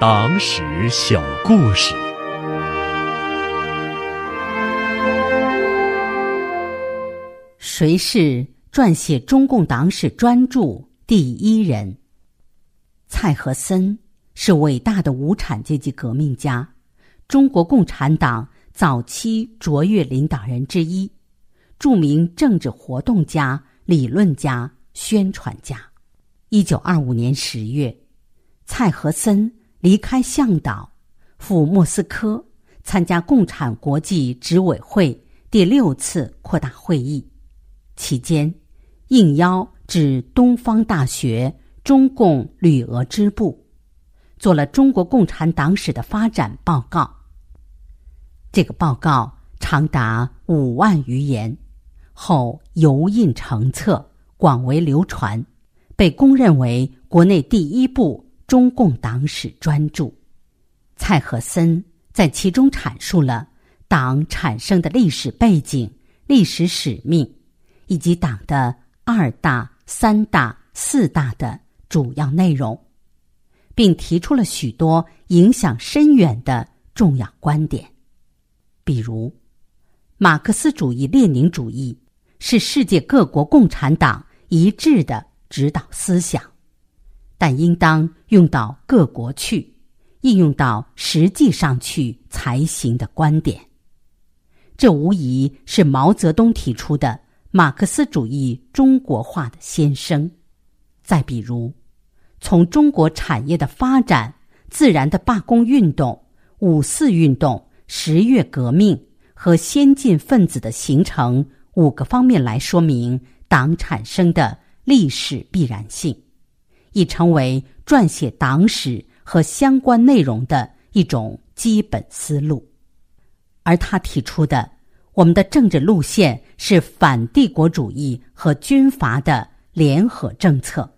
党史小故事。谁是撰写中共党史专著第一人？蔡和森是伟大的无产阶级革命家，中国共产党早期卓越领导人之一，著名政治活动家、理论家、宣传家。一九二五年十月，蔡和森离开向导，赴莫斯科参加共产国际执委会第六次扩大会议。期间，应邀至东方大学中共旅俄支部，做了中国共产党史的发展报告。这个报告长达五万余言，后油印成册，广为流传，被公认为国内第一部中共党史专著。蔡和森在其中阐述了党产生的历史背景、历史使命。以及党的二大、三大、四大的主要内容，并提出了许多影响深远的重要观点，比如，马克思主义列宁主义是世界各国共产党一致的指导思想，但应当用到各国去，应用到实际上去才行的观点。这无疑是毛泽东提出的。马克思主义中国化的先声，再比如，从中国产业的发展、自然的罢工运动、五四运动、十月革命和先进分子的形成五个方面来说明党产生的历史必然性，已成为撰写党史和相关内容的一种基本思路。而他提出的。我们的政治路线是反帝国主义和军阀的联合政策，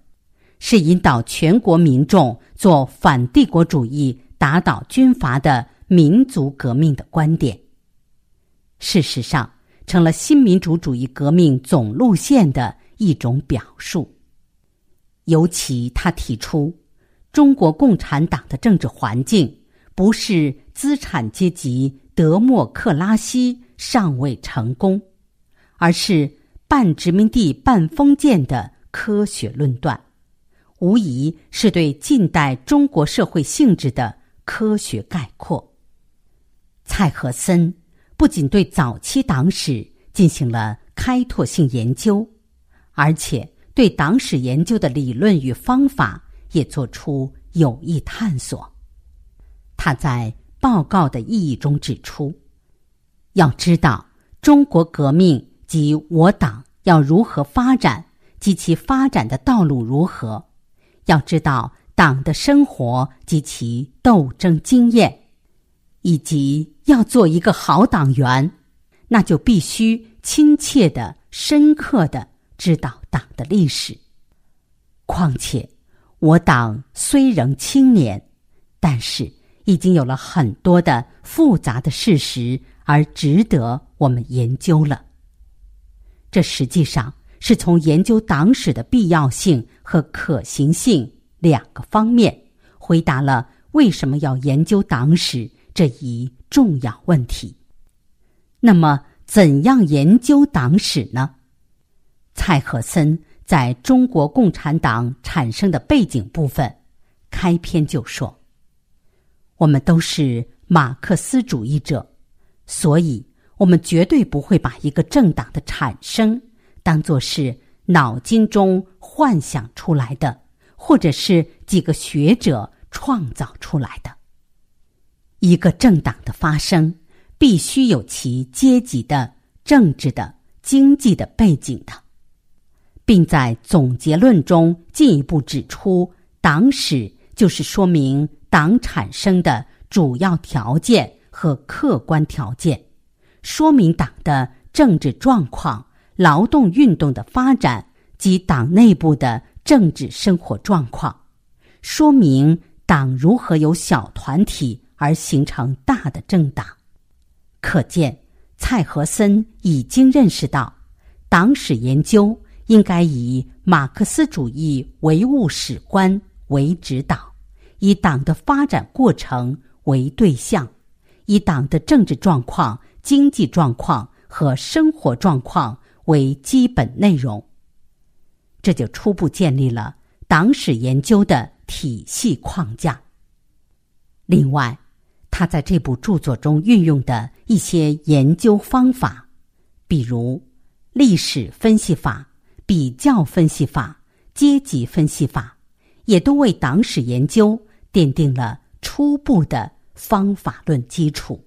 是引导全国民众做反帝国主义、打倒军阀的民族革命的观点。事实上，成了新民主主义革命总路线的一种表述。尤其他提出，中国共产党的政治环境不是资产阶级德莫克拉西。尚未成功，而是半殖民地半封建的科学论断，无疑是对近代中国社会性质的科学概括。蔡和森不仅对早期党史进行了开拓性研究，而且对党史研究的理论与方法也做出有益探索。他在报告的意义中指出。要知道中国革命及我党要如何发展及其发展的道路如何，要知道党的生活及其斗争经验，以及要做一个好党员，那就必须亲切的、深刻的知道党的历史。况且，我党虽仍青年，但是已经有了很多的复杂的事实。而值得我们研究了。这实际上是从研究党史的必要性和可行性两个方面，回答了为什么要研究党史这一重要问题。那么，怎样研究党史呢？蔡和森在中国共产党产生的背景部分开篇就说：“我们都是马克思主义者。”所以，我们绝对不会把一个政党的产生当作是脑筋中幻想出来的，或者是几个学者创造出来的。一个政党的发生，必须有其阶级的、政治的、经济的背景的，并在总结论中进一步指出，党史就是说明党产生的主要条件。和客观条件，说明党的政治状况、劳动运动的发展及党内部的政治生活状况，说明党如何由小团体而形成大的政党。可见，蔡和森已经认识到，党史研究应该以马克思主义唯物史观为指导，以党的发展过程为对象，以党的政治状况、经济状况和生活状况为基本内容。这就初步建立了党史研究的体系框架。另外，他在这部著作中运用的一些研究方法，比如历史分析法、比较分析法、阶级分析法，也都为党史研究奠定了初步的方法论基础。